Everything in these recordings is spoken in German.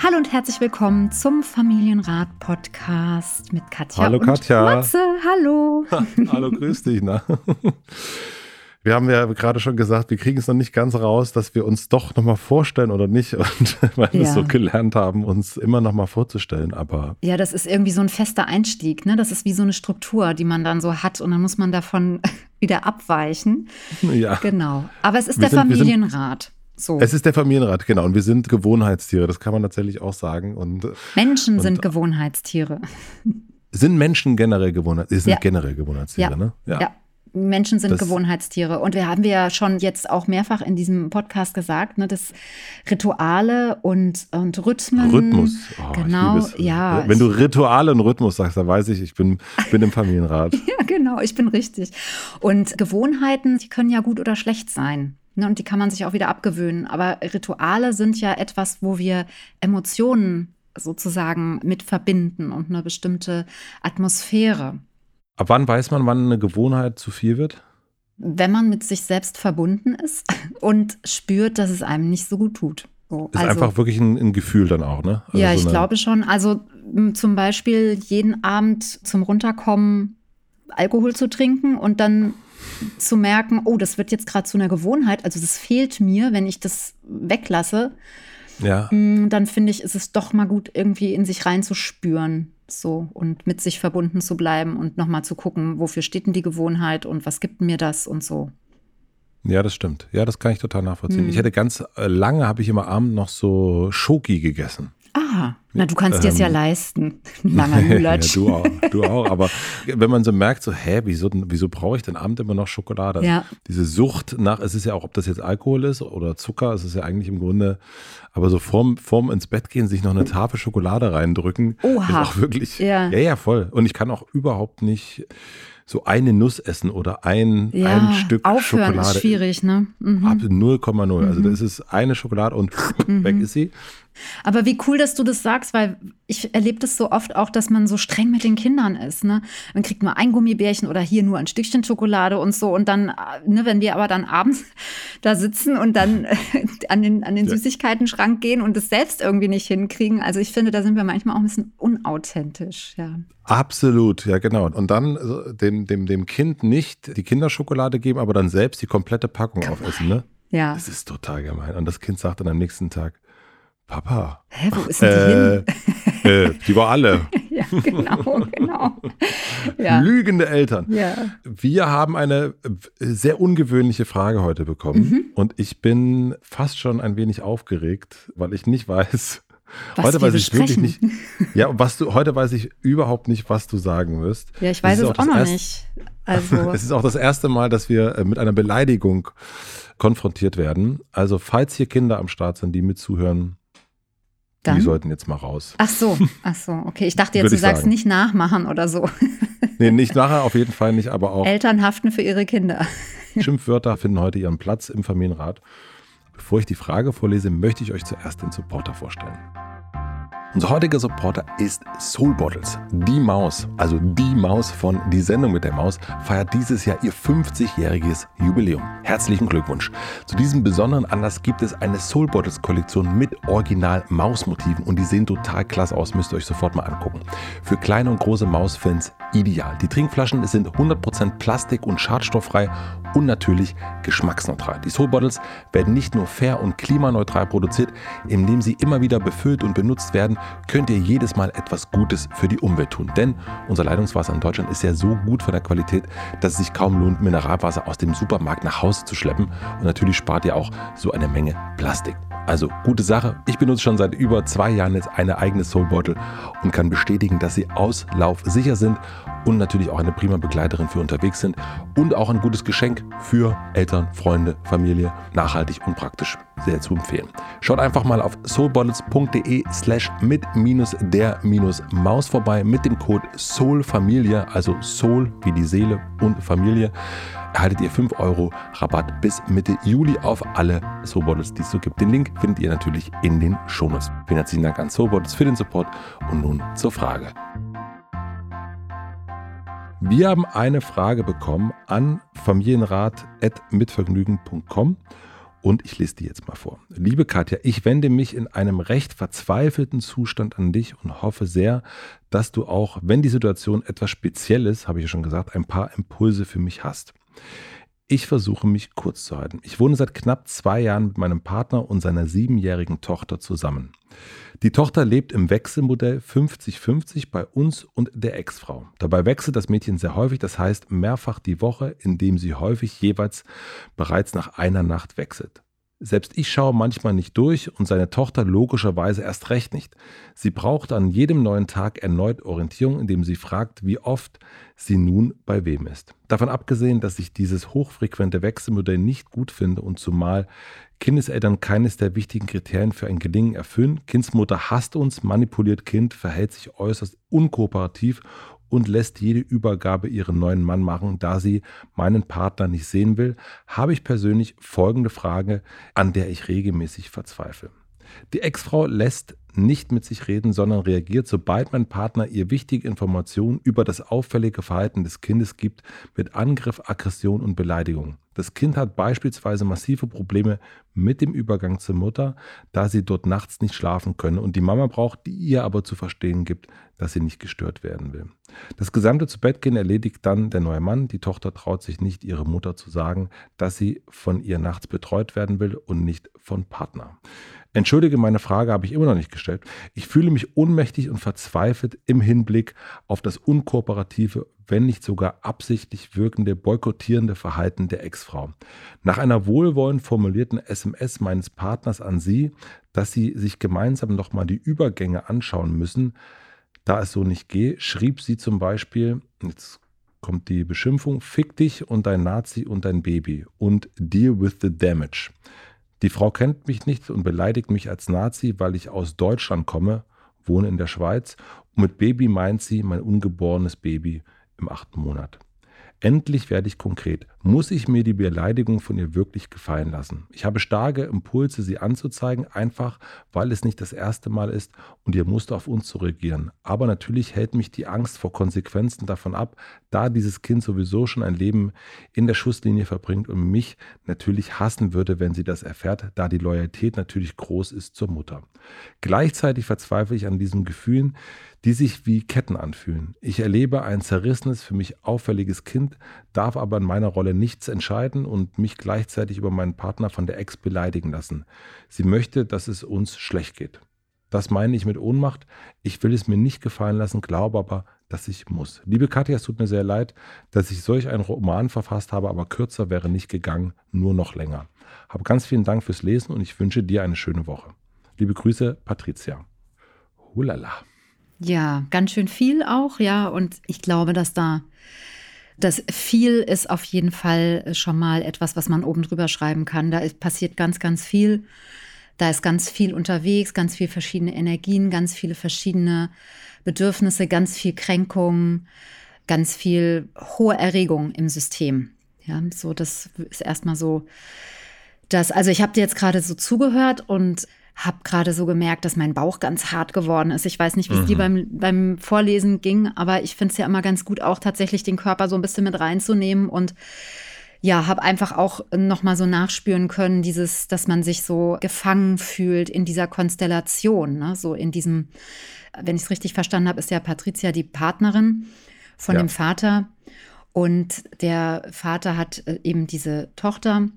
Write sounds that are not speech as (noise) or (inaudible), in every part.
Hallo und herzlich willkommen zum Familienrat-Podcast mit Katja Hallo und Katja. Matze. Hallo. Hallo, grüß dich. Na? Wir haben ja gerade schon gesagt, wir kriegen es noch nicht ganz raus, dass wir uns doch nochmal vorstellen oder nicht. Und (laughs) weil wir Ja. es so gelernt haben, uns immer nochmal vorzustellen. Aber Ja, das ist irgendwie so ein fester Einstieg. Ne? Das ist wie so eine Struktur, die man dann so hat und dann muss man davon (laughs) wieder abweichen. ja. Genau. Aber es ist Wir der wir sind- Familienrat. So. Es ist der Familienrat, genau. Und wir sind Gewohnheitstiere, das kann man tatsächlich auch sagen. Und Menschen und- sind Gewohnheitstiere. sind Menschen generell Gewohnheitstiere? Sind Ja. generell Gewohnheitstiere, Ja. ne? Ja. Menschen sind Das- Gewohnheitstiere. Und wir haben ja schon jetzt auch mehrfach in diesem Podcast gesagt, ne, dass Rituale und, und Rhythmen. Rhythmus. Oh, genau, ja. Wenn du Rituale und Rhythmus sagst, dann weiß ich, ich bin, bin im Familienrat. (laughs) Ja, genau, ich bin richtig. Und Gewohnheiten, die können ja gut oder schlecht sein. Ne, und die kann man sich auch wieder abgewöhnen. Aber Rituale sind ja etwas, wo wir Emotionen sozusagen mit verbinden und eine bestimmte Atmosphäre. Ab wann weiß man, wann eine Gewohnheit zu viel wird? Wenn man mit sich selbst verbunden ist und spürt, dass es einem nicht so gut tut. So, Ist einfach wirklich ein, ein Gefühl dann auch, ne? Also ja, so ich glaube schon. Also zum Beispiel jeden Abend zum Runterkommen Alkohol zu trinken und dann zu merken, oh, das wird jetzt gerade zu einer Gewohnheit. Also das fehlt mir, wenn ich das weglasse. Ja. m, Dann finde ich, ist es doch mal gut, irgendwie in sich reinzuspüren. So und mit sich verbunden zu bleiben und nochmal zu gucken, wofür steht denn die Gewohnheit und was gibt mir das und so. Ja, das stimmt. Ja, das kann ich total nachvollziehen. Hm. Ich hätte ganz äh, lange, habe ich immer Abend noch so Schoki gegessen. Ah, na, du kannst dir es ja Ähm. leisten. Ein (laughs) Langer (laughs) ja, Lulatsch. du auch, du auch. Aber wenn man so merkt, so, hä, wieso, wieso brauche ich denn Abend immer noch Schokolade? Ja. Diese Sucht nach, es ist ja auch, ob das jetzt Alkohol ist oder Zucker, es ist ja eigentlich im Grunde, aber so vorm, vorm ins Bett gehen, sich noch eine Tafel Schokolade reindrücken, Oha. ist auch wirklich, Ja. ja, ja, voll. Und ich kann auch überhaupt nicht so eine Nuss essen oder ein, Ja, ein Stück aufhören Schokolade. ist schwierig, ne? Mhm. Ab 0,0. Also das ist eine Schokolade und weg ist sie. Aber wie cool, dass du das sagst, weil ich erlebe das so oft auch, dass man so streng mit den Kindern ist. Ne? Man kriegt nur ein Gummibärchen oder hier nur ein Stückchen Schokolade und so. Und dann, äh, ne, wenn wir aber dann abends (laughs) da sitzen und dann äh, an den, an den Ja. Süßigkeiten-Schrank gehen und es selbst irgendwie nicht hinkriegen. Also ich finde, da sind wir manchmal auch ein bisschen unauthentisch. Ja. Absolut, ja genau. Und dann dem, dem, dem Kind nicht die Kinderschokolade geben, aber dann selbst die komplette Packung aufessen, ne? Ja. Das ist total gemein. Und das Kind sagt dann am nächsten Tag, Papa, Hä, wo ist denn die äh, äh, die war alle. hin? (laughs) Ja, genau, genau. Ja. Lügende Eltern. ja. Wir haben eine äh, sehr ungewöhnliche Frage heute bekommen. Mhm. Und ich bin fast schon ein wenig aufgeregt, weil ich nicht weiß, Was heute weiß ich wirklich besprechen. nicht. Ja, was du, heute weiß ich überhaupt nicht, was du sagen wirst. Ja, ich weiß es auch das noch erste- nicht. (laughs) Also, Es ist auch das erste Mal, dass wir äh, mit einer Beleidigung konfrontiert werden. Also, falls hier Kinder am Start sind, die mitzuhören, die dann. sollten jetzt mal raus. Ach so, ach so, okay. Ich dachte (laughs) jetzt, du sagst sagen. nicht nachmachen oder so. (laughs) Nee, nicht nachher, auf jeden Fall nicht, aber auch Eltern haften für ihre Kinder. (laughs) Schimpfwörter finden heute ihren Platz im Familienrat. Bevor ich die Frage vorlese, möchte ich euch zuerst den Supporter vorstellen. Unser heutiger Supporter ist Soul Bottles. Die Maus, also die Maus von Die Sendung mit der Maus, feiert dieses Jahr ihr 50-jähriges Jubiläum. Herzlichen Glückwunsch. Zu diesem besonderen Anlass gibt es eine Soul Bottles Kollektion mit Original Mausmotiven und die sehen total klasse aus, müsst ihr euch sofort mal angucken. Für kleine und große Mausfans ideal. Die Trinkflaschen sind 100% Plastik und schadstofffrei und natürlich geschmacksneutral. Die Soul Bottles werden nicht nur fair und klimaneutral produziert, indem sie immer wieder befüllt und benutzt werden, könnt ihr jedes Mal etwas Gutes für die Umwelt tun. Denn unser Leitungswasser in Deutschland ist ja so gut von der Qualität, dass es sich kaum lohnt, Mineralwasser aus dem Supermarkt nach Hause zu schleppen. Und natürlich spart ihr auch so eine Menge Plastik. Also gute Sache. Ich benutze schon seit über zwei Jahren jetzt eine eigene Soul Bottle und kann bestätigen, dass sie auslaufsicher sind und natürlich auch eine prima Begleiterin für unterwegs sind und auch ein gutes Geschenk für Eltern, Freunde, Familie, nachhaltig und praktisch sehr zu empfehlen. Schaut einfach mal auf soulbottles.de slash mit minus der minus Maus vorbei mit dem Code SOULFamilie, also Soul wie die Seele und Familie erhaltet ihr 5 Euro Rabatt bis Mitte Juli auf alle Soulbottles, die es so gibt. Den Link findet ihr natürlich in den Shownotes. Vielen herzlichen Dank an Soulbottles für den Support und nun zur Frage. Wir haben eine Frage bekommen an familienrat.mitvergnügen.com und ich lese die jetzt mal vor. Liebe Katja, ich wende mich in einem recht verzweifelten Zustand an dich und hoffe sehr, dass du auch, wenn die Situation etwas speziell ist, habe ich ja schon gesagt, ein paar Impulse für mich hast. Ich versuche mich kurz zu halten. Ich wohne seit knapp zwei Jahren mit meinem Partner und seiner siebenjährigen Tochter zusammen. Die Tochter lebt im Wechselmodell 50-50 bei uns und der Ex-Frau. Dabei wechselt das Mädchen sehr häufig, das heißt mehrfach die Woche, indem sie häufig jeweils bereits nach einer Nacht wechselt. Selbst ich schaue manchmal nicht durch und seine Tochter logischerweise erst recht nicht. Sie braucht an jedem neuen Tag erneut Orientierung, indem sie fragt, wie oft sie nun bei wem ist. Davon abgesehen, dass ich dieses hochfrequente Wechselmodell nicht gut finde und zumal Kindeseltern keines der wichtigen Kriterien für ein Gelingen erfüllen. Kindsmutter hasst uns, manipuliert Kind, verhält sich äußerst unkooperativ und lässt jede Übergabe ihren neuen Mann machen, da sie meinen Partner nicht sehen will, habe ich persönlich folgende Frage, an der ich regelmäßig verzweifle. Die Ex-Frau lässt nicht mit sich reden, sondern reagiert, sobald mein Partner ihr wichtige Informationen über das auffällige Verhalten des Kindes gibt, mit Angriff, Aggression und Beleidigung. Das Kind hat beispielsweise massive Probleme mit dem Übergang zur Mutter, da sie dort nachts nicht schlafen können und die Mama braucht, die ihr aber zu verstehen gibt, dass sie nicht gestört werden will. Das gesamte Zubettgehen erledigt dann der neue Mann. Die Tochter traut sich nicht, ihre Mutter zu sagen, dass sie von ihr nachts betreut werden will und nicht von Partner. Entschuldige, meine Frage habe ich immer noch nicht gestellt. Ich fühle mich ohnmächtig und verzweifelt im Hinblick auf das unkooperative, wenn nicht sogar absichtlich wirkende, boykottierende Verhalten der Ex-Frau. Nach einer wohlwollend formulierten SMS meines Partners an sie, dass sie sich gemeinsam nochmal die Übergänge anschauen müssen, da es so nicht geht, schrieb sie zum Beispiel, jetzt kommt die Beschimpfung, fick dich und dein Nazi und dein Baby und deal with the damage. Die Frau kennt mich nicht und beleidigt mich als Nazi, weil ich aus Deutschland komme, wohne in der Schweiz und mit Baby meint sie mein ungeborenes Baby im achten Monat. Endlich werde ich konkret. Muss ich mir die Beleidigung von ihr wirklich gefallen lassen? Ich habe starke Impulse, sie anzuzeigen, einfach weil es nicht das erste Mal ist und ihr Muster auf uns zu reagieren. Aber natürlich hält mich die Angst vor Konsequenzen davon ab, da dieses Kind sowieso schon ein Leben in der Schusslinie verbringt und mich natürlich hassen würde, wenn sie das erfährt, da die Loyalität natürlich groß ist zur Mutter. Gleichzeitig verzweifle ich an diesen Gefühlen, die sich wie Ketten anfühlen. Ich erlebe ein zerrissenes, für mich auffälliges Kind, darf aber in meiner Rolle nichts entscheiden und mich gleichzeitig über meinen Partner von der Ex beleidigen lassen. Sie möchte, dass es uns schlecht geht. Das meine ich mit Ohnmacht. Ich will es mir nicht gefallen lassen, glaube aber, dass ich muss. Liebe Katja, es tut mir sehr leid, dass ich solch einen Roman verfasst habe, aber kürzer wäre nicht gegangen, nur noch länger. Habe ganz vielen Dank fürs Lesen und ich wünsche dir eine schöne Woche. Liebe Grüße, Patricia. Hulala. Ja, ganz schön viel auch, ja. Und ich glaube, dass da das viel ist auf jeden Fall schon mal etwas, was man oben drüber schreiben kann. Da passiert ganz, ganz viel. Da ist ganz viel unterwegs, ganz viele verschiedene Energien, ganz viele verschiedene Bedürfnisse, ganz viel Kränkung, ganz viel hohe Erregung im System. Ja, so das ist erstmal so das. Also ich habe dir jetzt gerade so zugehört und habe gerade so gemerkt, dass mein Bauch ganz hart geworden ist. Ich weiß nicht, wie es mhm. dir beim, beim Vorlesen ging, aber ich finde es ja immer ganz gut, auch tatsächlich den Körper so ein bisschen mit reinzunehmen und ja, habe einfach auch noch mal so nachspüren können, dieses, dass man sich so gefangen fühlt in dieser Konstellation, ne? so in diesem, wenn ich es richtig verstanden habe, ist ja Patricia die Partnerin von ja. dem Vater Und der Vater hat äh, eben diese Tochter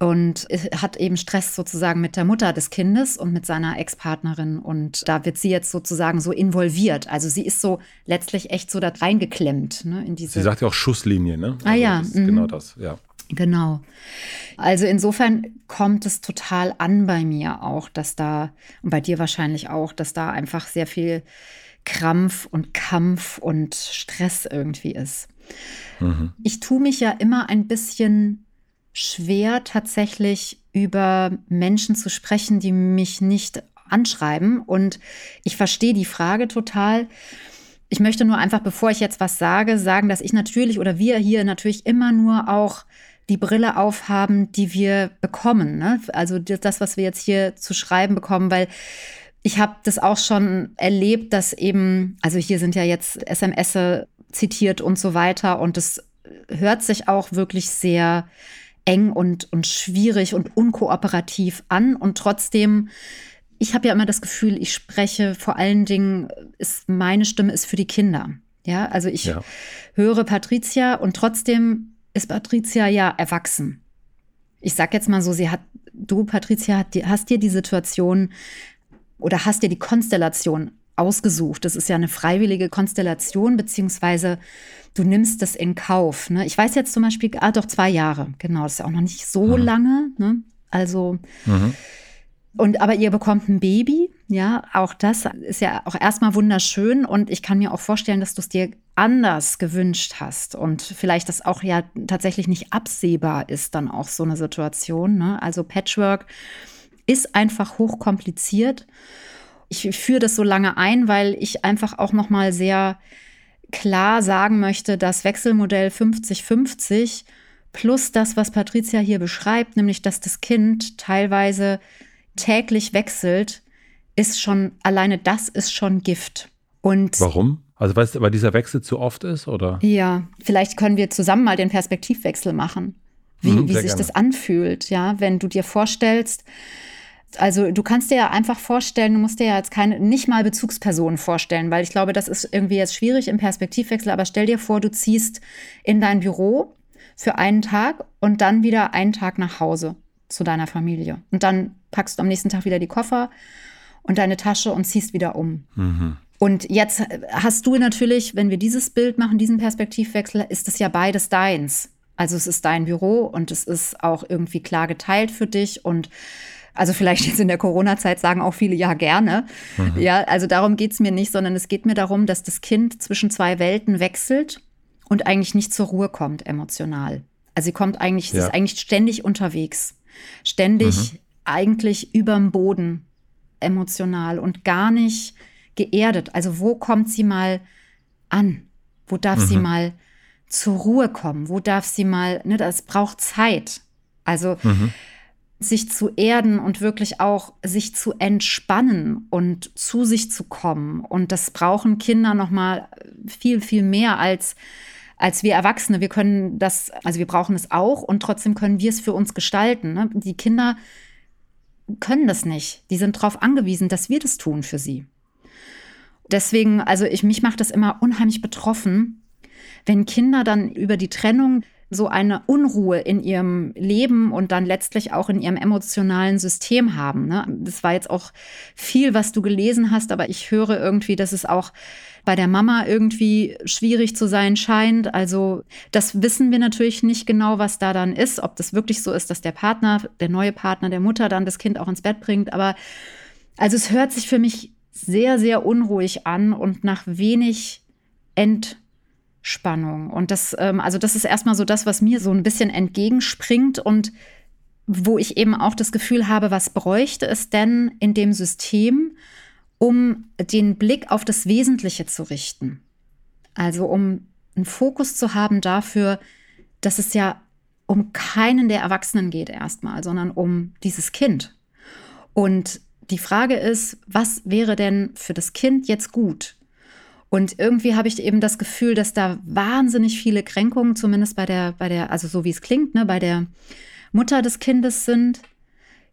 und hat eben Stress sozusagen mit der Mutter des Kindes und mit seiner Ex-Partnerin. Und da wird sie jetzt sozusagen so involviert. Also sie ist so letztlich echt so da reingeklemmt. Ne, in diese sie sagt ja auch Schusslinie, ne? Ah also ja. Das mhm. Genau das, ja. Genau. Also insofern kommt es total an bei mir auch, dass da, und bei dir wahrscheinlich auch, dass da einfach sehr viel Krampf und Kampf und Stress irgendwie ist. Mhm. Ich tue mich ja immer ein bisschen schwer, tatsächlich über Menschen zu sprechen, die mich nicht anschreiben. Und ich verstehe die Frage total. Ich möchte nur einfach, bevor ich jetzt was sage, sagen, dass ich natürlich oder wir hier natürlich immer nur auch die Brille aufhaben, die wir bekommen. Ne? Also das, was wir jetzt hier zu schreiben bekommen, weil ich habe das auch schon erlebt, dass eben, also hier sind ja jetzt SMS zitiert und so weiter und es hört sich auch wirklich sehr eng und, und schwierig und unkooperativ an. Und trotzdem, ich habe ja immer das Gefühl, ich spreche vor allen Dingen, ist, meine Stimme ist für die Kinder. Ja, also ich ja. höre Patricia und trotzdem ist Patricia ja erwachsen. Ich sag jetzt mal so, sie hat, du, Patricia, hast dir die Situation oder hast dir die Konstellation ausgesucht. Das ist ja eine freiwillige Konstellation, beziehungsweise du nimmst das in Kauf. Ne? Ich weiß jetzt zum Beispiel, ah, doch zwei Jahre, genau, das ist ja auch noch nicht so mhm. lange. Ne? Also, mhm. und aber ihr bekommt ein Baby, ja, auch das ist ja auch erstmal wunderschön und ich kann mir auch vorstellen, dass du es dir anders gewünscht hast und vielleicht das auch ja tatsächlich nicht absehbar ist, dann auch so eine Situation. Ne? Also Patchwork ist einfach hochkompliziert. Ich führe das so lange ein, weil ich einfach auch noch mal sehr klar sagen möchte, das Wechselmodell 50-50 plus das, was Patricia hier beschreibt, nämlich dass das Kind teilweise täglich wechselt, ist schon, alleine das ist schon Gift. Und Warum? Also weißt du, weil dieser Wechsel zu oft ist, oder? Ja, vielleicht können wir zusammen mal den Perspektivwechsel machen. Wie, mhm, wie sich gerne. das anfühlt, ja, wenn du dir vorstellst, also du kannst dir ja einfach vorstellen, du musst dir ja jetzt keine, nicht mal Bezugspersonen vorstellen, weil ich glaube, das ist irgendwie jetzt schwierig im Perspektivwechsel, aber stell dir vor, du ziehst in dein Büro für einen Tag und dann wieder einen Tag nach Hause zu deiner Familie. Und dann packst du am nächsten Tag wieder die Koffer und deine Tasche und ziehst wieder um. Mhm. Und jetzt hast du natürlich, wenn wir dieses Bild machen, diesen Perspektivwechsel, ist es ja beides deins. Also es ist dein Büro und es ist auch irgendwie klar geteilt für dich und also vielleicht jetzt in der Corona-Zeit sagen auch viele ja gerne. Mhm. Ja, also darum geht es mir nicht, sondern es geht mir darum, dass das Kind zwischen zwei Welten wechselt und eigentlich nicht zur Ruhe kommt emotional. Also sie kommt eigentlich, ja. sie ist eigentlich ständig unterwegs. Ständig mhm. eigentlich überm Boden emotional und gar nicht geerdet. Also wo kommt sie mal an? Wo darf mhm. sie mal zur Ruhe kommen? Wo darf sie mal, ne, das braucht Zeit. Also mhm sich zu erden und wirklich auch sich zu entspannen und zu sich zu kommen. Und das brauchen Kinder noch mal viel, viel mehr als als wir Erwachsene. Wir können das, also wir brauchen es auch und trotzdem können wir es für uns gestalten. Ne? Die Kinder können das nicht. Die sind darauf angewiesen, dass wir das tun für sie. Deswegen, also ich, mich macht das immer unheimlich betroffen, wenn Kinder dann über die Trennung so eine Unruhe in ihrem Leben und dann letztlich auch in ihrem emotionalen System haben. Ne? Das war jetzt auch viel, was du gelesen hast, aber ich höre irgendwie, dass es auch bei der Mama irgendwie schwierig zu sein scheint. Also das wissen wir natürlich nicht genau, was da dann ist, ob das wirklich so ist, dass der Partner, der neue Partner der Mutter dann das Kind auch ins Bett bringt. Aber also es hört sich für mich sehr, sehr unruhig an und nach wenig Ent Spannung. Und das, ähm, also das ist erstmal so das, was mir so ein bisschen entgegenspringt und wo ich eben auch das Gefühl habe, was bräuchte es denn in dem System, um den Blick auf das Wesentliche zu richten? Also um einen Fokus zu haben dafür, dass es ja um keinen der Erwachsenen geht erstmal, sondern um dieses Kind. Und die Frage ist, was wäre denn für das Kind jetzt gut? Und irgendwie habe ich eben das Gefühl, dass da wahnsinnig viele Kränkungen, zumindest bei der, bei der, also so wie es klingt, ne, bei der Mutter des Kindes sind.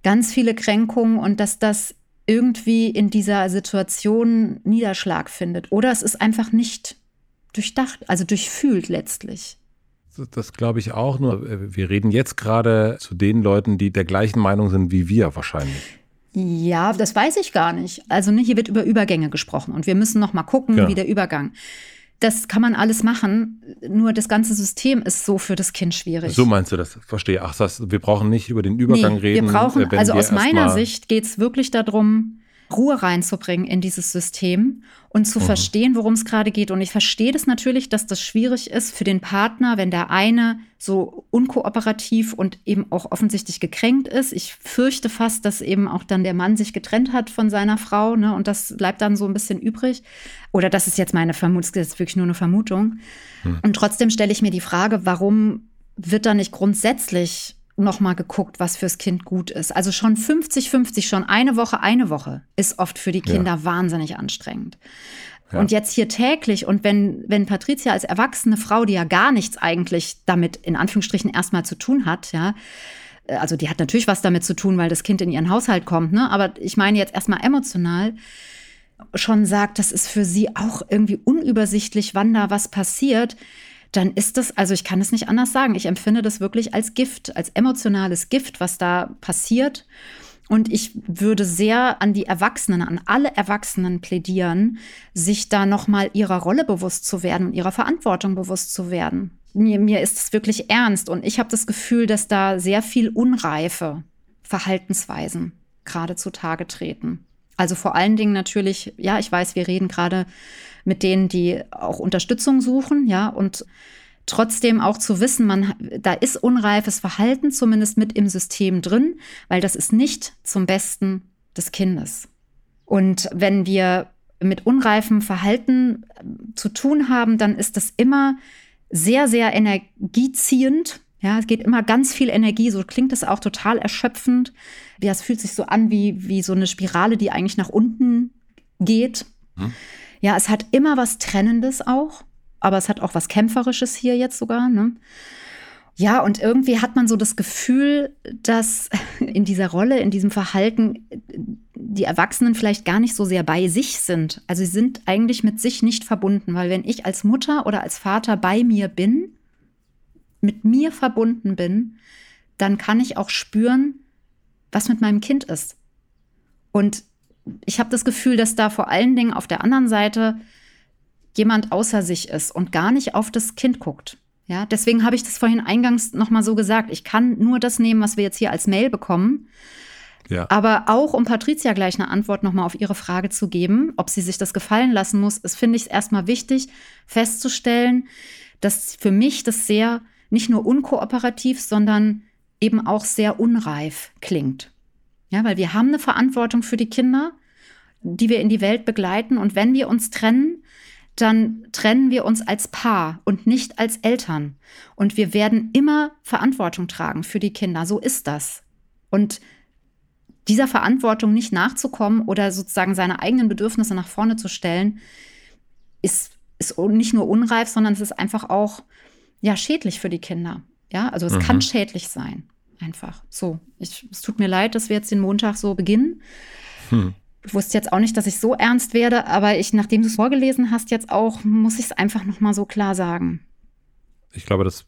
Ganz viele Kränkungen und dass das irgendwie in dieser Situation Niederschlag findet. Oder es ist einfach nicht durchdacht, also durchfühlt letztlich. das glaube ich auch. Nur äh, wir reden jetzt gerade zu den Leuten, die der gleichen Meinung sind wie wir wahrscheinlich. Ja, das weiß ich gar nicht. Also ne, hier wird über Übergänge gesprochen und wir müssen noch mal gucken, ja. wie der Übergang. Das kann man alles machen, nur das ganze System ist so für das Kind schwierig. So meinst du das? Verstehe. Ach, das, wir brauchen nicht über den Übergang nee, reden. Wir brauchen, also aus meiner Sicht geht es wirklich darum, Ruhe reinzubringen in dieses System und zu mhm. verstehen, worum es gerade geht. Und ich verstehe das natürlich, dass das schwierig ist für den Partner, wenn der eine so unkooperativ und eben auch offensichtlich gekränkt ist. Ich fürchte fast, dass eben auch dann der Mann sich getrennt hat von seiner Frau, ne? Und das bleibt dann so ein bisschen übrig. Oder das ist jetzt meine Vermutung, das ist wirklich nur eine Vermutung. Mhm. Und trotzdem stelle ich mir die Frage, warum wird da nicht grundsätzlich nochmal geguckt, was fürs Kind gut ist. Also schon 50-50, schon eine Woche, eine Woche ist oft für die Kinder ja. wahnsinnig anstrengend. Ja. Und jetzt hier täglich und wenn, wenn Patricia als erwachsene Frau, die ja gar nichts eigentlich damit in Anführungsstrichen erstmal zu tun hat, ja, also die hat natürlich was damit zu tun, weil das Kind in ihren Haushalt kommt, ne? Aber ich meine jetzt erstmal emotional schon sagt, das ist für sie auch irgendwie unübersichtlich, wann da was passiert dann ist das, also ich kann es nicht anders sagen, ich empfinde das wirklich als Gift, als emotionales Gift, was da passiert. Und ich würde sehr an die Erwachsenen, an alle Erwachsenen plädieren, sich da nochmal ihrer Rolle bewusst zu werden und ihrer Verantwortung bewusst zu werden. Mir, mir ist es wirklich ernst und ich habe das Gefühl, dass da sehr viel unreife Verhaltensweisen gerade zutage treten. Also vor allen Dingen natürlich, ja, ich weiß, wir reden gerade mit denen, die auch Unterstützung suchen, ja, und trotzdem auch zu wissen, man, da ist unreifes Verhalten zumindest mit im System drin, weil das ist nicht zum Besten des Kindes. Und wenn wir mit unreifem Verhalten äh, zu tun haben, dann ist das immer sehr, sehr energieziehend. Ja, es geht immer ganz viel Energie, so klingt es auch total erschöpfend. Ja, es fühlt sich so an wie, wie so eine Spirale, die eigentlich nach unten geht. Hm. Ja, es hat immer was Trennendes auch, aber es hat auch was Kämpferisches hier jetzt sogar. Ne? Ja, und irgendwie hat man so das Gefühl, dass (laughs) in dieser Rolle, in diesem Verhalten die Erwachsenen vielleicht gar nicht so sehr bei sich sind. Also sie sind eigentlich mit sich nicht verbunden, weil wenn ich als Mutter oder als Vater bei mir bin, mit mir verbunden bin, dann kann ich auch spüren, was mit meinem Kind ist. Und ich habe das Gefühl, dass da vor allen Dingen auf der anderen Seite jemand außer sich ist und gar nicht auf das Kind guckt. Ja, deswegen habe ich das vorhin eingangs noch mal so gesagt. Ich kann nur das nehmen, was wir jetzt hier als Mail bekommen. Ja. Aber auch um Patricia gleich eine Antwort noch mal auf ihre Frage zu geben, ob sie sich das gefallen lassen muss, ist finde ich es erstmal wichtig festzustellen, dass für mich das sehr nicht nur unkooperativ, sondern eben auch sehr unreif klingt. Ja, weil wir haben eine Verantwortung für die Kinder, die wir in die Welt begleiten. Und wenn wir uns trennen, dann trennen wir uns als Paar und nicht als Eltern. Und wir werden immer Verantwortung tragen für die Kinder. So ist das. Und dieser Verantwortung nicht nachzukommen oder sozusagen seine eigenen Bedürfnisse nach vorne zu stellen, ist, ist nicht nur unreif, sondern es ist einfach auch ja, schädlich für die Kinder. Ja, also es mhm. kann schädlich sein. Einfach so. Ich, es tut mir leid, dass wir jetzt den Montag so beginnen. Hm. Ich wusste jetzt auch nicht, dass ich so ernst werde, aber ich, nachdem du es vorgelesen hast, jetzt auch, muss ich es einfach nochmal so klar sagen. Ich glaube, das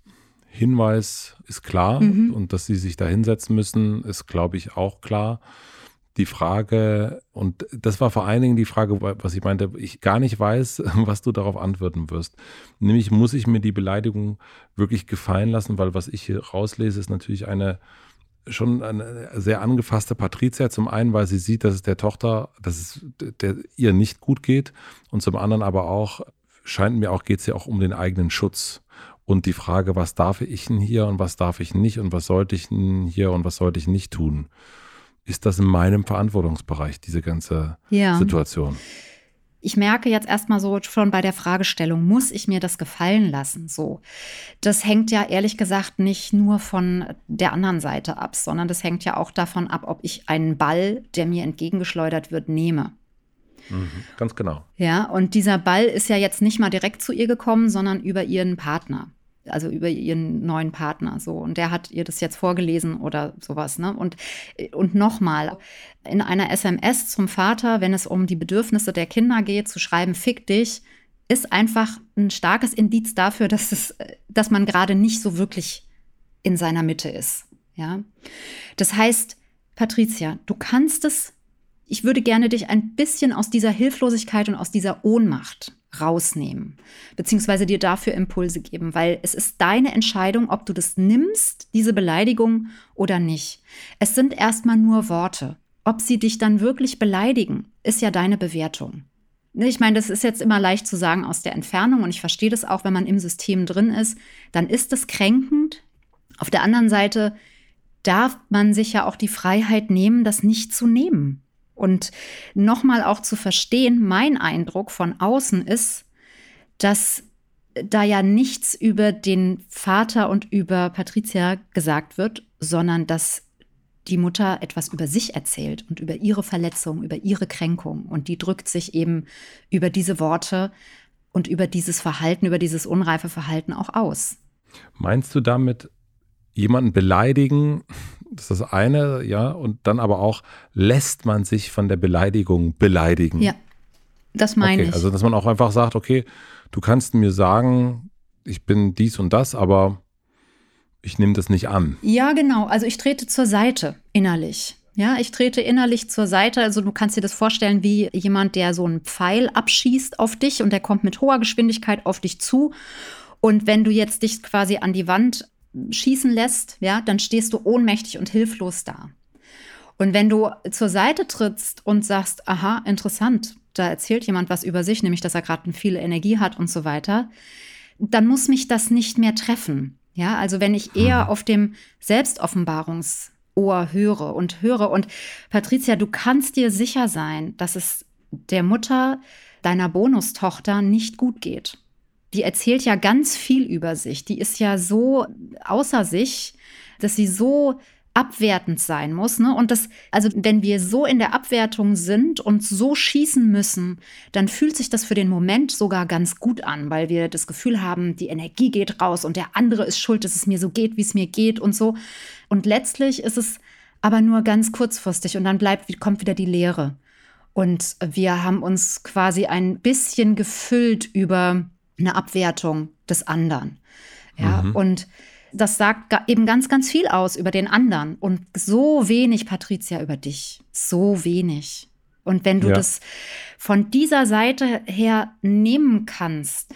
Hinweis ist klar mhm. und dass sie sich da hinsetzen müssen, ist, glaube ich, auch klar die Frage, und das war vor allen Dingen die Frage, was ich meinte, ich gar nicht weiß, (laughs) was du darauf antworten wirst. Nämlich muss ich mir die Beleidigung wirklich gefallen lassen, weil was ich hier rauslese, ist natürlich eine schon eine sehr angefasste Patricia. Zum einen, weil sie sieht, dass es der Tochter, dass es der, ihr nicht gut geht. Und zum anderen aber auch, scheint mir auch, geht es ja auch um den eigenen Schutz. Und die Frage, was darf ich denn hier und was darf ich nicht und was sollte ich denn hier und was sollte ich nicht tun ist das in meinem Verantwortungsbereich, diese ganze ja. Situation. Ich merke jetzt erstmal so schon bei der Fragestellung, muss ich mir das gefallen lassen? So. Das hängt ja ehrlich gesagt nicht nur von der anderen Seite ab, sondern das hängt ja auch davon ab, ob ich einen Ball, der mir entgegengeschleudert wird, nehme. Mhm, ganz genau. Ja, und dieser Ball ist ja jetzt nicht mal direkt zu ihr gekommen, sondern über ihren Partner also über ihren neuen Partner so und der hat ihr das jetzt vorgelesen oder sowas ne und und nochmal in einer SMS zum Vater wenn es um die Bedürfnisse der Kinder geht zu schreiben fick dich ist einfach ein starkes Indiz dafür, dass, es, dass man gerade nicht so wirklich in seiner Mitte ist. Ja? Das heißt, Patricia, du kannst es, ich würde gerne dich ein bisschen aus dieser Hilflosigkeit und aus dieser Ohnmacht rausnehmen, beziehungsweise dir dafür Impulse geben, weil es ist deine Entscheidung, ob du das nimmst, diese Beleidigung oder nicht. Es sind erstmal nur Worte. Ob sie dich dann wirklich beleidigen, ist ja deine Bewertung. Ne, ich meine, das ist jetzt immer leicht zu sagen aus der Entfernung und ich verstehe das auch, wenn man im System drin ist, dann ist es kränkend. Auf der anderen Seite darf man sich ja auch die Freiheit nehmen, das nicht zu nehmen. Und nochmal auch zu verstehen, mein Eindruck von außen ist, dass da ja nichts über den Vater und über Patricia gesagt wird, sondern dass die Mutter etwas über sich erzählt und über ihre Verletzung, über ihre Kränkung. Und die drückt sich eben über diese Worte und über dieses Verhalten, über dieses unreife Verhalten auch aus. Meinst du damit jemanden beleidigen? Das ist das eine, ja, und dann aber auch, lässt man sich von der Beleidigung beleidigen? Ja, das meine okay, ich. Also, dass man auch einfach sagt, okay, du kannst mir sagen, ich bin dies und das, aber ich nehme das nicht an. Ja, genau. Also ich trete zur Seite innerlich. Ja, ich trete innerlich zur Seite. Also du kannst dir das vorstellen wie jemand, der so einen Pfeil abschießt auf dich und der kommt mit hoher Geschwindigkeit auf dich zu. Und wenn du jetzt dich quasi an die Wand schießen lässt, ja, dann stehst du ohnmächtig und hilflos da. Und wenn du zur Seite trittst und sagst, aha, interessant, da erzählt jemand was über sich, nämlich dass er gerade viel Energie hat und so weiter, dann muss mich das nicht mehr treffen. Ja, also wenn ich eher mhm. auf dem Selbstoffenbarungsohr höre und höre und Patricia, du kannst dir sicher sein, dass es der Mutter deiner Bonustochter nicht gut geht. Die erzählt ja ganz viel über sich. Die ist ja so außer sich, dass sie so abwertend sein muss. Ne? Und das, also wenn wir so in der Abwertung sind und so schießen müssen, dann fühlt sich das für den Moment sogar ganz gut an, weil wir das Gefühl haben, die Energie geht raus und der andere ist schuld, dass es mir so geht, wie es mir geht und so. Und letztlich ist es aber nur ganz kurzfristig und dann bleibt, kommt wieder die Leere. Und wir haben uns quasi ein bisschen gefüllt über eine Abwertung des anderen. Ja, mhm. und das sagt eben ganz, ganz viel aus über den anderen und so wenig, Patricia, über dich. So wenig. Und wenn du ja. das von dieser Seite her nehmen kannst,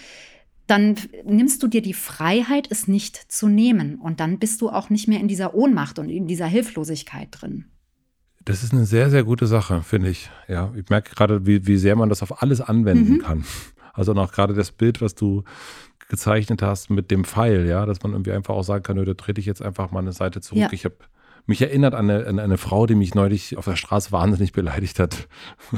dann nimmst du dir die Freiheit, es nicht zu nehmen. Und dann bist du auch nicht mehr in dieser Ohnmacht und in dieser Hilflosigkeit drin. Das ist eine sehr, sehr gute Sache, finde ich. Ja, ich merke gerade, wie, wie sehr man das auf alles anwenden mhm. kann. Also auch gerade das Bild, was du gezeichnet hast mit dem Pfeil, ja, dass man irgendwie einfach auch sagen kann, da trete ich jetzt einfach mal eine Seite zurück. Ja. Ich habe mich erinnert an eine, an eine, Frau, die mich neulich auf der Straße wahnsinnig beleidigt hat. (laughs)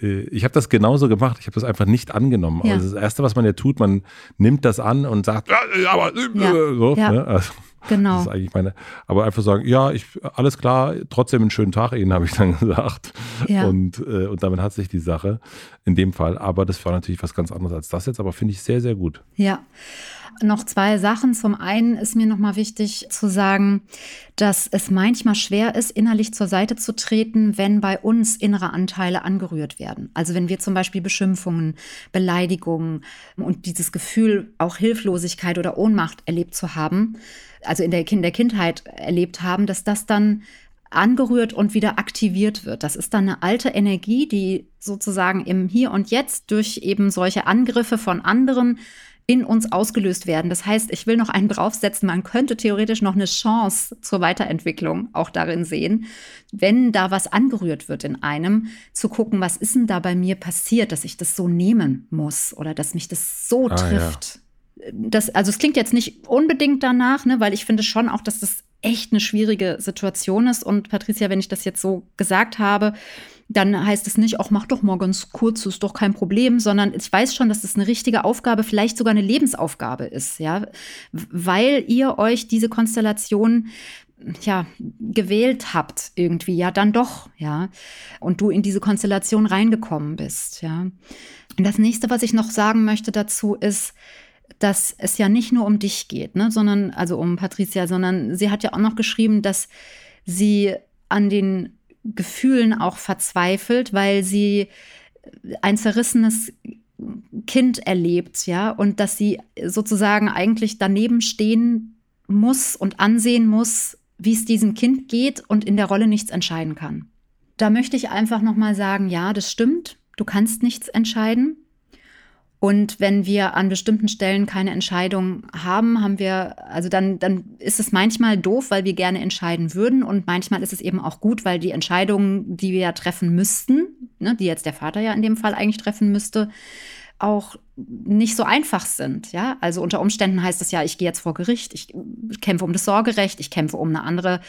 Äh, ich habe das genauso gemacht. Ich habe das einfach nicht angenommen. Ja. Also das Erste, was man ja tut, man nimmt das an und sagt, ja, aber ja. so. Ne? Also, Genau. Das ist eigentlich meine. Aber einfach sagen, ja, ich, alles klar, trotzdem einen schönen Tag Ihnen, (laughs) habe ich dann gesagt. Ja. Und, äh, und damit hat sich die Sache in dem Fall. Aber das war natürlich was ganz anderes als das jetzt, aber finde ich sehr, sehr gut. Ja. Noch zwei Sachen. Zum einen ist mir nochmal wichtig zu sagen, dass es manchmal schwer ist, innerlich zur Seite zu treten, wenn bei uns innere Anteile angerührt werden. Also wenn wir zum Beispiel Beschimpfungen, Beleidigungen und dieses Gefühl, auch Hilflosigkeit oder Ohnmacht erlebt zu haben, also in der, in der Kindheit erlebt haben, dass das dann angerührt und wieder aktiviert wird. Das ist dann eine alte Energie, die sozusagen im Hier und Jetzt durch eben solche Angriffe von anderen in uns ausgelöst werden. Das heißt, ich will noch einen draufsetzen, man könnte theoretisch noch eine Chance zur Weiterentwicklung auch darin sehen, wenn da was angerührt wird in einem, zu gucken, was ist denn da bei mir passiert, dass ich das so nehmen muss oder dass mich das so ah, trifft. Ja das, also es klingt jetzt nicht unbedingt danach, ne, weil ich finde schon auch, dass das echt eine schwierige Situation ist. Und Patricia, wenn ich das jetzt so gesagt habe, dann heißt es nicht, auch mach doch ganz kurz, ist doch kein Problem, sondern ich weiß schon, dass das eine richtige Aufgabe, vielleicht sogar eine Lebensaufgabe ist, ja, weil ihr euch diese Konstellation ja, gewählt habt irgendwie, ja, dann doch, ja, und du in diese Konstellation reingekommen bist, ja. Und das nächste, was ich noch sagen möchte dazu ist, dass es ja nicht nur um dich geht, ne, sondern, also um Patricia, sondern sie hat ja auch noch geschrieben, dass sie an den Gefühlen auch verzweifelt, weil sie ein zerrissenes Kind erlebt, ja, und dass sie sozusagen eigentlich daneben stehen muss und ansehen muss, wie es diesem Kind geht und in der Rolle nichts entscheiden kann. Da möchte ich einfach nochmal sagen, ja, das stimmt, du kannst nichts entscheiden. Und wenn wir an bestimmten Stellen keine Entscheidung haben, haben wir, also dann, dann ist es manchmal doof, weil wir gerne entscheiden würden. Und manchmal ist es eben auch gut, weil die Entscheidungen, die wir ja treffen müssten, ne, die jetzt der Vater ja in dem Fall eigentlich treffen müsste, auch nicht so einfach sind. Ja, also unter Umständen heißt es ja, ich gehe jetzt vor Gericht, ich kämpfe um das Sorgerecht, ich kämpfe um eine andere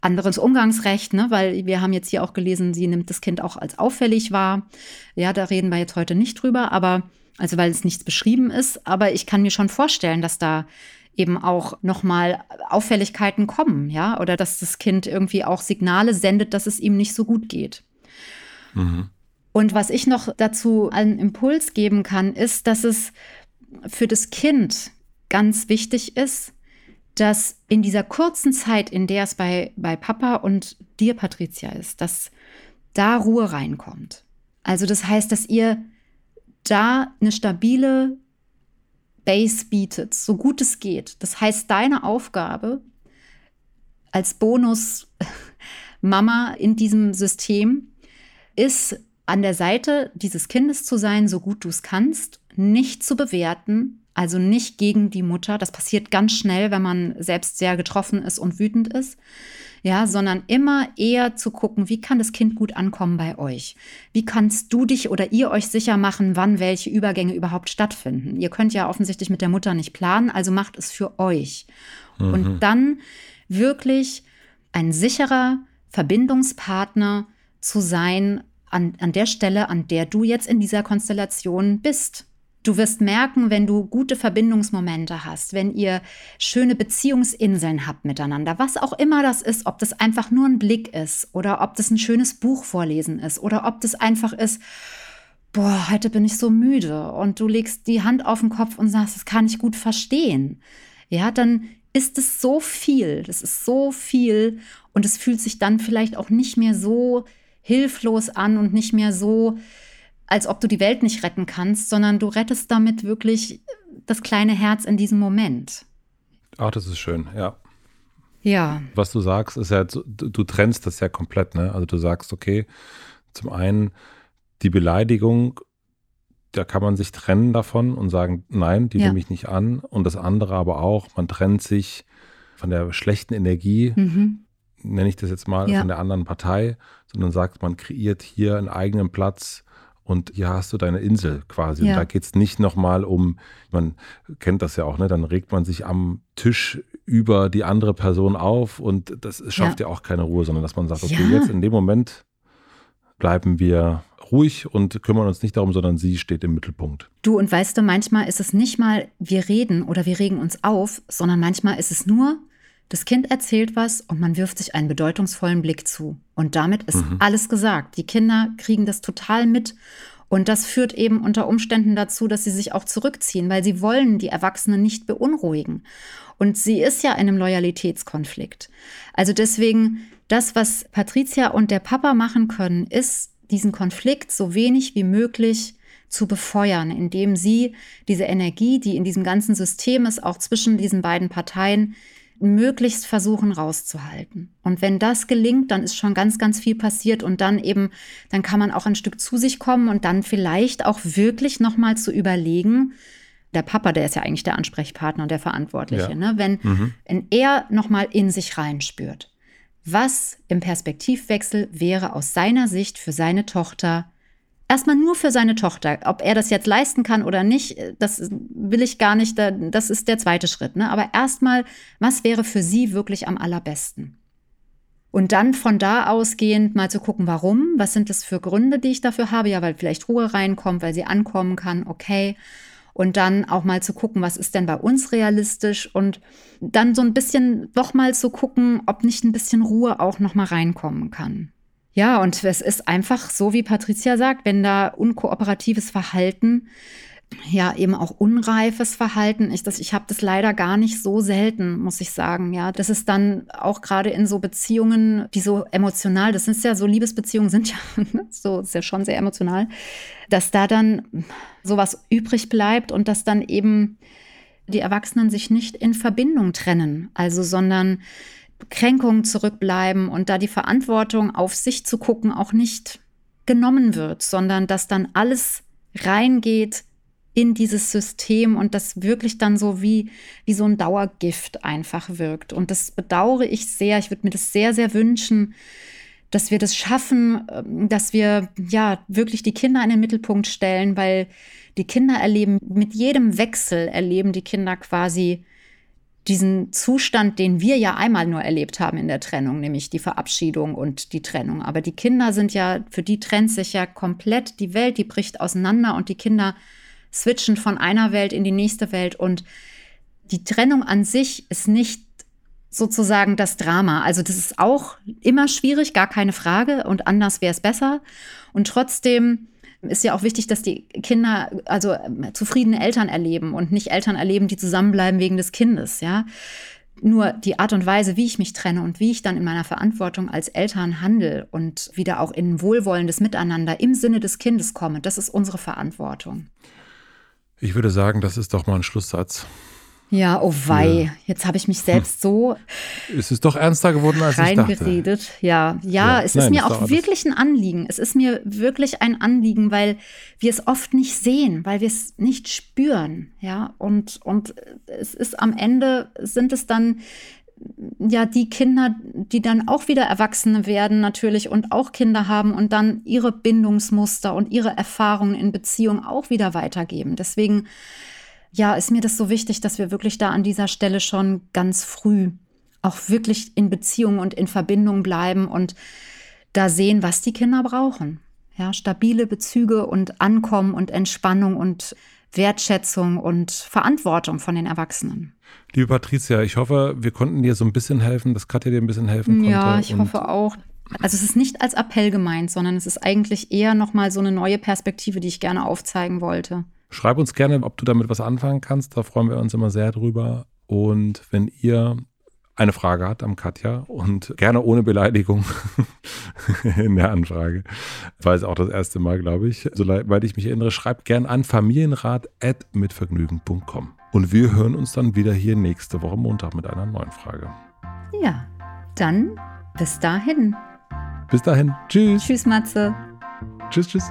anderes Umgangsrecht, ne? weil wir haben jetzt hier auch gelesen, sie nimmt das Kind auch als auffällig wahr. Ja, da reden wir jetzt heute nicht drüber, aber also weil es nichts beschrieben ist, aber ich kann mir schon vorstellen, dass da eben auch nochmal Auffälligkeiten kommen, ja, oder dass das Kind irgendwie auch Signale sendet, dass es ihm nicht so gut geht. Mhm. Und was ich noch dazu einen Impuls geben kann, ist, dass es für das Kind ganz wichtig ist, dass in dieser kurzen Zeit, in der es bei, bei Papa und dir, Patricia, ist, dass da Ruhe reinkommt. Also das heißt, dass ihr da eine stabile Base bietet, so gut es geht. Das heißt, deine Aufgabe als Bonus (laughs) Mama in diesem System ist, an der Seite dieses Kindes zu sein, so gut du es kannst, nicht zu bewerten, also nicht gegen die Mutter. Das passiert ganz schnell, wenn man selbst sehr getroffen ist und wütend ist, ja, sondern immer eher zu gucken, wie kann das Kind gut ankommen bei euch? Wie kannst du dich oder ihr euch sicher machen, wann welche Übergänge überhaupt stattfinden? Ihr könnt ja offensichtlich mit der Mutter nicht planen, also macht es für euch. Mhm. Und dann wirklich ein sicherer Verbindungspartner zu sein an, an der Stelle, an der du jetzt in dieser Konstellation bist. Du wirst merken, wenn du gute Verbindungsmomente hast, wenn ihr schöne Beziehungsinseln habt miteinander, was auch immer das ist, ob das einfach nur ein Blick ist oder ob das ein schönes Buch vorlesen ist oder ob das einfach ist, boah, heute bin ich so müde und du legst die Hand auf den Kopf und sagst, das kann ich gut verstehen. Ja, dann ist es so viel, das ist so viel und es fühlt sich dann vielleicht auch nicht mehr so hilflos an und nicht mehr so als ob du die Welt nicht retten kannst, sondern du rettest damit wirklich das kleine Herz in diesem Moment. Ach, das ist schön, ja. Ja. Was du sagst, ist ja, du, du trennst das ja komplett, ne? Also du sagst, okay, zum einen die Beleidigung, da kann man sich trennen davon und sagen, nein, die ja. nehme ich nicht an. Und das andere aber auch, man trennt sich von der schlechten Energie, mhm. nenne ich das jetzt mal, ja. von der anderen Partei, sondern sagt, man kreiert hier einen eigenen Platz, und hier hast du deine Insel quasi. Ja. Und da geht es nicht nochmal um, man kennt das ja auch, ne? Dann regt man sich am Tisch über die andere Person auf und das schafft ja, ja auch keine Ruhe, sondern dass man sagt, okay, ja. jetzt in dem Moment bleiben wir ruhig und kümmern uns nicht darum, sondern sie steht im Mittelpunkt. Du, und weißt du, manchmal ist es nicht mal, wir reden oder wir regen uns auf, sondern manchmal ist es nur, das Kind erzählt was und man wirft sich einen bedeutungsvollen Blick zu. Und damit ist mhm. alles gesagt. Die Kinder kriegen das total mit. Und das führt eben unter Umständen dazu, dass sie sich auch zurückziehen, weil sie wollen die Erwachsenen nicht beunruhigen. Und sie ist ja in einem Loyalitätskonflikt. Also deswegen, das, was Patricia und der Papa machen können, ist, diesen Konflikt so wenig wie möglich zu befeuern, indem sie diese Energie, die in diesem ganzen System ist, auch zwischen diesen beiden Parteien, möglichst versuchen rauszuhalten. Und wenn das gelingt, dann ist schon ganz, ganz viel passiert und dann eben, dann kann man auch ein Stück zu sich kommen und dann vielleicht auch wirklich nochmal zu überlegen, der Papa, der ist ja eigentlich der Ansprechpartner und der Verantwortliche, ja. ne? wenn, mhm. wenn er nochmal in sich reinspürt, was im Perspektivwechsel wäre aus seiner Sicht für seine Tochter erstmal nur für seine Tochter. Ob er das jetzt leisten kann oder nicht, das will ich gar nicht, das ist der zweite Schritt. Ne? Aber erstmal, was wäre für sie wirklich am allerbesten? Und dann von da ausgehend mal zu gucken, warum, was sind das für Gründe, die ich dafür habe? Ja, weil vielleicht Ruhe reinkommt, weil sie ankommen kann, okay. Und dann auch mal zu gucken, was ist denn bei uns realistisch und dann so ein bisschen doch mal zu gucken, ob nicht ein bisschen Ruhe auch noch mal reinkommen kann. Ja, und es ist einfach so, wie Patricia sagt, wenn da unkooperatives Verhalten ja eben auch unreifes Verhalten. Ich, ich habe das leider gar nicht so selten, muss ich sagen. Ja, das ist dann auch gerade in so Beziehungen, die so emotional, das sind ja so Liebesbeziehungen sind (laughs) ja so ist ja schon sehr emotional, dass da dann sowas übrig bleibt und dass dann eben die Erwachsenen sich nicht in Verbindung trennen, also sondern Kränkungen zurückbleiben und da die Verantwortung auf sich zu gucken auch nicht genommen wird, sondern dass dann alles reingeht in dieses System und das wirklich dann so wie, wie so ein Dauergift einfach wirkt. Und das bedauere ich sehr. Ich würde mir das sehr, sehr wünschen, dass wir das schaffen, ähm, dass wir ja wirklich die Kinder in den Mittelpunkt stellen, weil die Kinder erleben, mit jedem Wechsel erleben die Kinder quasi diesen Zustand, den wir ja einmal nur erlebt haben in der Trennung, nämlich die Verabschiedung und die Trennung. Aber die Kinder sind ja, für die trennt sich ja komplett die Welt, die bricht auseinander und die Kinder switchen von einer Welt in die nächste Welt. Und die Trennung an sich ist nicht sozusagen das Drama. Also das ist auch immer schwierig, gar keine Frage. Und anders wäre es besser. Und trotzdem ist ja auch wichtig, dass die Kinder also zufriedene Eltern erleben und nicht Eltern erleben, die zusammenbleiben wegen des Kindes, ja. Nur die Art und Weise, wie ich mich trenne und wie ich dann in meiner Verantwortung als Eltern handle und wieder auch in wohlwollendes Miteinander im Sinne des Kindes komme, das ist unsere Verantwortung. Ich würde sagen, das ist doch mal ein Schlusssatz. Ja, oh wei, ja. jetzt habe ich mich selbst so. (laughs) Es ist doch ernster geworden, als ich dachte. Ja, ja, ja es Nein, ist mir auch wirklich ein Anliegen. Es ist mir wirklich ein Anliegen, weil wir es oft nicht sehen, weil wir es nicht spüren. Ja, und, und es ist am Ende, sind es dann ja die Kinder, die dann auch wieder Erwachsene werden natürlich und auch Kinder haben und dann ihre Bindungsmuster und ihre Erfahrungen in Beziehung auch wieder weitergeben. Deswegen ja, ist mir das so wichtig, dass wir wirklich da an dieser Stelle schon ganz früh auch wirklich in Beziehung und in Verbindung bleiben und da sehen, was die Kinder brauchen. Ja, stabile Bezüge und Ankommen und Entspannung und Wertschätzung und Verantwortung von den Erwachsenen. Liebe Patricia, ich hoffe, wir konnten dir so ein bisschen helfen, dass Katja dir ein bisschen helfen konnte. Ja, ich hoffe auch. Also es ist nicht als Appell gemeint, sondern es ist eigentlich eher nochmal so eine neue Perspektive, die ich gerne aufzeigen wollte. Schreib uns gerne, ob du damit was anfangen kannst. Da freuen wir uns immer sehr drüber. Und wenn ihr eine Frage habt am Katja und gerne ohne Beleidigung (laughs) in der Anfrage, war es auch das erste Mal, glaube ich, soweit ich mich erinnere, schreibt gerne an familienrat.mitvergnügen.com. Und wir hören uns dann wieder hier nächste Woche Montag mit einer neuen Frage. Ja, dann bis dahin. Bis dahin. Tschüss. Tschüss, Matze. Tschüss, tschüss.